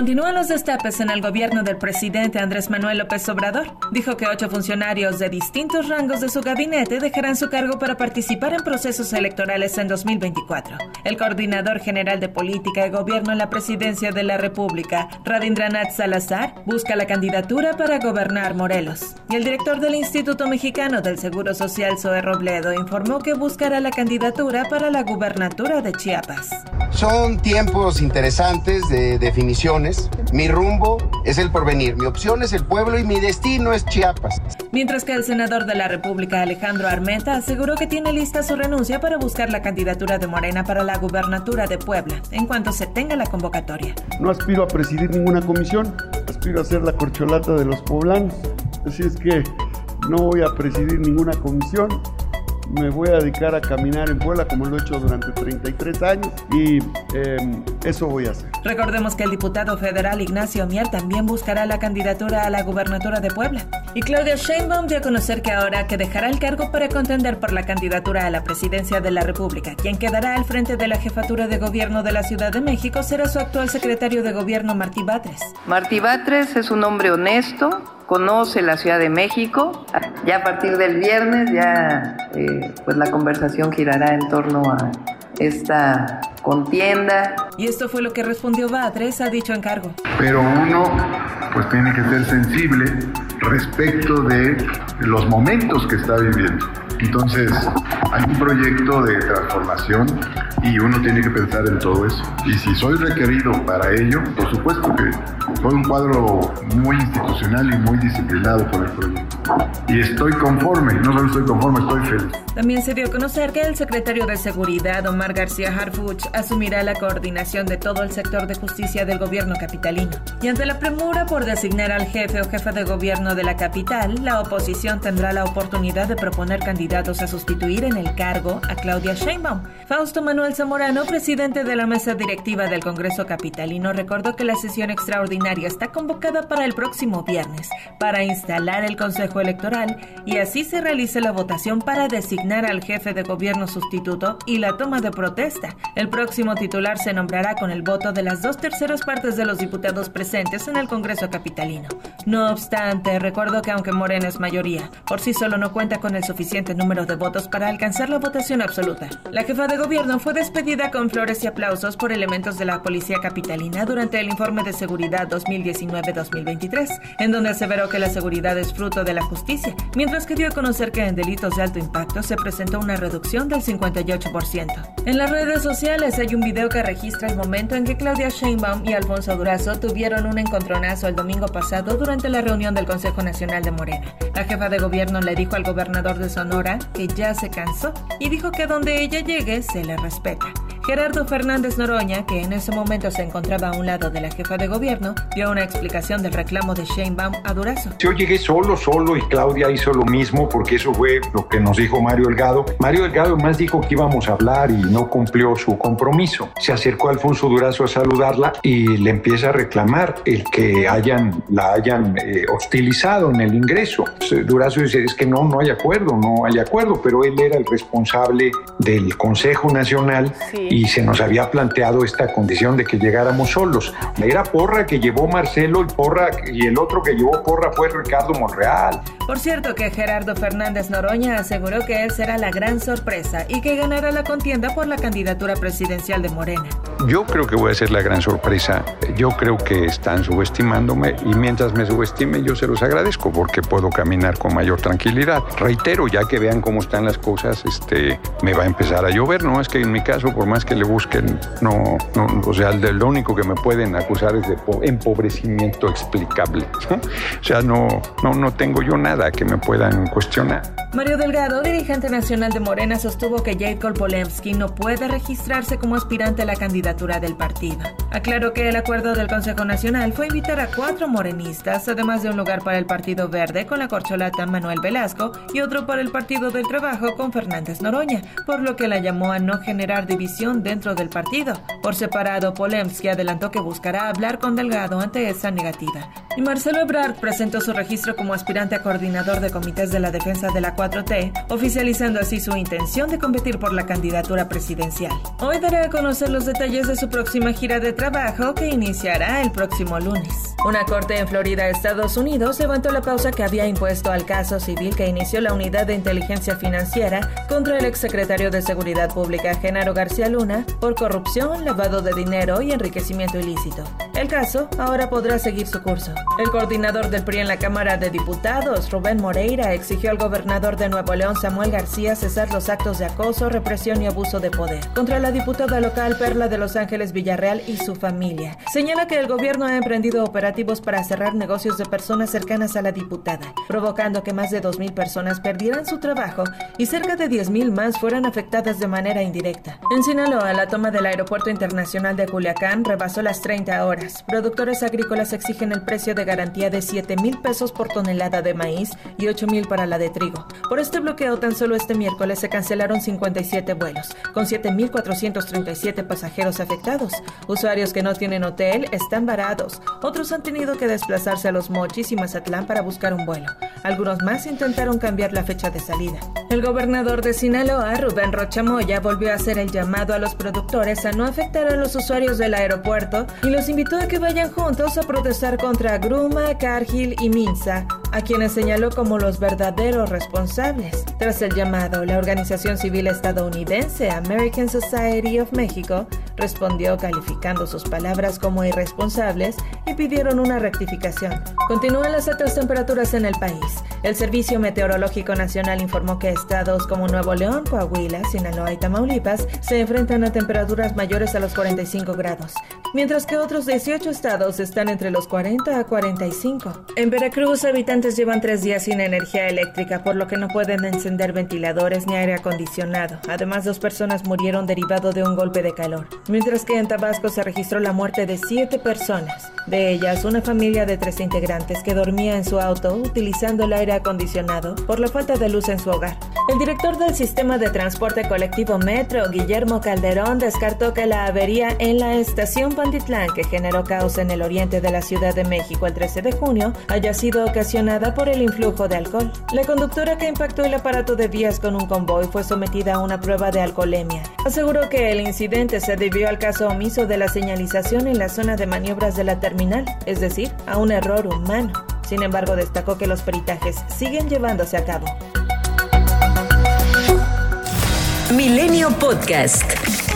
Continúan los destapes en el gobierno del presidente Andrés Manuel López Obrador. Dijo que ocho funcionarios de distintos rangos de su gabinete dejarán su cargo para participar en procesos electorales en 2024. El coordinador general de política y gobierno en la presidencia de la República, Rabindranath Salazar, busca la candidatura para gobernar Morelos. Y el director del Instituto Mexicano del Seguro Social, Zoe Robledo, informó que buscará la candidatura para la gubernatura de Chiapas. Son tiempos interesantes de definiciones. Mi rumbo es el porvenir, mi opción es el pueblo y mi destino es Chiapas. Mientras que el senador de la República, Alejandro Armenta, aseguró que tiene lista su renuncia para buscar la candidatura de Morena para la gubernatura de Puebla, en cuanto se tenga la convocatoria. No aspiro a presidir ninguna comisión, aspiro a ser la corcholata de los poblanos. Así es que no voy a presidir ninguna comisión, me voy a dedicar a caminar en Puebla como lo he hecho durante 33 años y em, eso voy a hacer. Recordemos que el diputado federal Ignacio Mier también buscará la candidatura a la gubernatura de Puebla. Y Claudia Sheinbaum dio a conocer que ahora que dejará el cargo para contender por la candidatura a la presidencia de la República, quien quedará al frente de la jefatura de gobierno de la Ciudad de México será su actual secretario de gobierno Martí Batres. Martí Batres es un hombre honesto, conoce la Ciudad de México. Ya a partir del viernes ya eh, pues la conversación girará en torno a esta contienda. Y esto fue lo que respondió Batres a dicho encargo. Pero uno pues tiene que ser sensible respecto de los momentos que está viviendo. Entonces, hay un proyecto de transformación y uno tiene que pensar en todo eso. Y si soy requerido para ello, por supuesto que soy un cuadro muy institucional y muy disciplinado por el proyecto. Y estoy conforme, no solo estoy conforme, estoy feliz. También se dio a conocer que el secretario de Seguridad, Omar García Harfuch, asumirá la coordinación de todo el sector de justicia del gobierno capitalino. Y ante la premura por designar al jefe o jefa de gobierno de la capital, la oposición tendrá la oportunidad de proponer candidatos a sustituir en el cargo a Claudia Sheinbaum. Fausto Manuel Zamorano, presidente de la mesa directiva del Congreso Capitalino, recordó que la sesión extraordinaria está convocada para el próximo viernes para instalar el Consejo Electoral y así se realice la votación para designar al jefe de gobierno sustituto y la toma de protesta. El próximo titular se nombrará con el voto de las dos terceras partes de los diputados presentes en el Congreso Capitalino. No obstante, recuerdo que aunque Morena es mayoría, por sí solo no cuenta con el suficiente número de votos para alcanzar la votación absoluta. La jefa de gobierno fue despedida con flores y aplausos por elementos de la policía capitalina durante el informe de seguridad 2019-2023, en donde aseveró que la seguridad es fruto de la justicia, mientras que dio a conocer que en delitos de alto impacto se presentó una reducción del 58%. En las redes sociales hay un video que registra el momento en que Claudia Sheinbaum y Alfonso Durazo tuvieron un encontronazo el domingo pasado durante la reunión del Consejo Nacional de Morena. La jefa de gobierno le dijo al gobernador de Sonora que ya se cansó y dijo que donde ella llegue se le respeta. Gerardo Fernández Noroña, que en ese momento se encontraba a un lado de la jefa de gobierno, dio una explicación del reclamo de Sheinbaum a Durazo. Yo llegué solo, solo y Claudia hizo lo mismo porque eso fue lo que nos dijo Mario Delgado. Mario Delgado más dijo que íbamos a hablar y no cumplió su compromiso. Se acercó a Alfonso Durazo a saludarla y le empieza a reclamar el que hayan, la hayan eh, hostilizado en el ingreso. Durazo dice, es que no, no hay acuerdo, no hay acuerdo, pero él era el responsable del Consejo Nacional y se nos había planteado esta condición de que llegáramos solos. Era Porra que llevó Marcelo y Porra y el otro que llevó Porra fue Ricardo Monreal. Por cierto que Gerardo Fernández Noroña aseguró que él será la gran sorpresa y que ganará la contienda por la candidatura presidencial de Morena. Yo creo que voy a ser la gran sorpresa. Yo creo que están subestimándome y mientras me subestimen yo se los agradezco porque puedo caminar con mayor tranquilidad. Reitero, ya que vean cómo están las cosas, este, me va a empezar a llover. No es que en mi caso, por más que le busquen, no, no o sea, lo único que me pueden acusar es de empobrecimiento explicable. O sea, no, no, no tengo yo nada que me puedan cuestionar. Mario Delgado, dirigente nacional de Morena, sostuvo que Jacob Polemski no puede registrarse como aspirante a la candidatura del partido. Aclaró que el acuerdo del Consejo Nacional fue invitar a cuatro morenistas, además de un lugar para el Partido Verde con la corcholata Manuel Velasco y otro para el Partido del Trabajo con Fernández Noroña, por lo que la llamó a no generar división dentro del partido. Por separado, Polemski adelantó que buscará hablar con Delgado ante esa negativa. Y Marcelo Ebrard presentó su registro como aspirante a coordinador de comités de la defensa de la 4T, oficializando así su intención de competir por la candidatura presidencial. Hoy dará a conocer los detalles de su próxima gira de trabajo que iniciará el próximo lunes. Una corte en Florida, Estados Unidos, levantó la pausa que había impuesto al caso civil que inició la Unidad de Inteligencia Financiera contra el exsecretario de Seguridad Pública, Genaro García Luna, por corrupción, lavado de dinero y enriquecimiento ilícito. El caso ahora podrá seguir su curso. El coordinador del PRI en la Cámara de Diputados, Rubén Moreira, exigió al gobernador de Nuevo León, Samuel García, cesar los actos de acoso, represión y abuso de poder contra la diputada local Perla de Los Ángeles Villarreal y su familia. Señala que el gobierno ha emprendido operativos para cerrar negocios de personas cercanas a la diputada, provocando que más de 2.000 personas perdieran su trabajo y cerca de 10.000 más fueran afectadas de manera indirecta. En Sinaloa, la toma del Aeropuerto Internacional de Culiacán rebasó las 30 horas Productores agrícolas exigen el precio de garantía de 7 mil pesos por tonelada de maíz y 8 mil para la de trigo. Por este bloqueo, tan solo este miércoles se cancelaron 57 vuelos, con 7.437 pasajeros afectados. Usuarios que no tienen hotel están varados. Otros han tenido que desplazarse a Los Mochis y Mazatlán para buscar un vuelo. Algunos más intentaron cambiar la fecha de salida. El gobernador de Sinaloa, Rubén Rochamoya, volvió a hacer el llamado a los productores a no afectar a los usuarios del aeropuerto y los invitó a que vayan juntos a protestar contra Gruma, Cargill y Minsa, a quienes señaló como los verdaderos responsables. Tras el llamado, la organización civil estadounidense American Society of Mexico respondió calificando sus palabras como irresponsables y pidieron una rectificación. Continúan las altas temperaturas en el país. El Servicio Meteorológico Nacional informó que estados como Nuevo León, Coahuila, Sinaloa y Tamaulipas se enfrentan a temperaturas mayores a los 45 grados, mientras que otros 18 estados están entre los 40 a 45. En Veracruz, habitantes llevan tres días sin energía eléctrica, por lo que no pueden encender ventiladores ni aire acondicionado. Además, dos personas murieron derivado de un golpe de calor mientras que en Tabasco se registró la muerte de siete personas, de ellas una familia de tres integrantes que dormía en su auto utilizando el aire acondicionado por la falta de luz en su hogar. El director del sistema de transporte colectivo Metro, Guillermo Calderón, descartó que la avería en la estación Pantitlán, que generó caos en el oriente de la Ciudad de México el 13 de junio, haya sido ocasionada por el influjo de alcohol. La conductora que impactó el aparato de vías con un convoy fue sometida a una prueba de alcoholemia. Aseguró que el incidente se debió al caso omiso de la señalización en la zona de maniobras de la terminal, es decir, a un error humano. Sin embargo, destacó que los peritajes siguen llevándose a cabo. Milenio Podcast.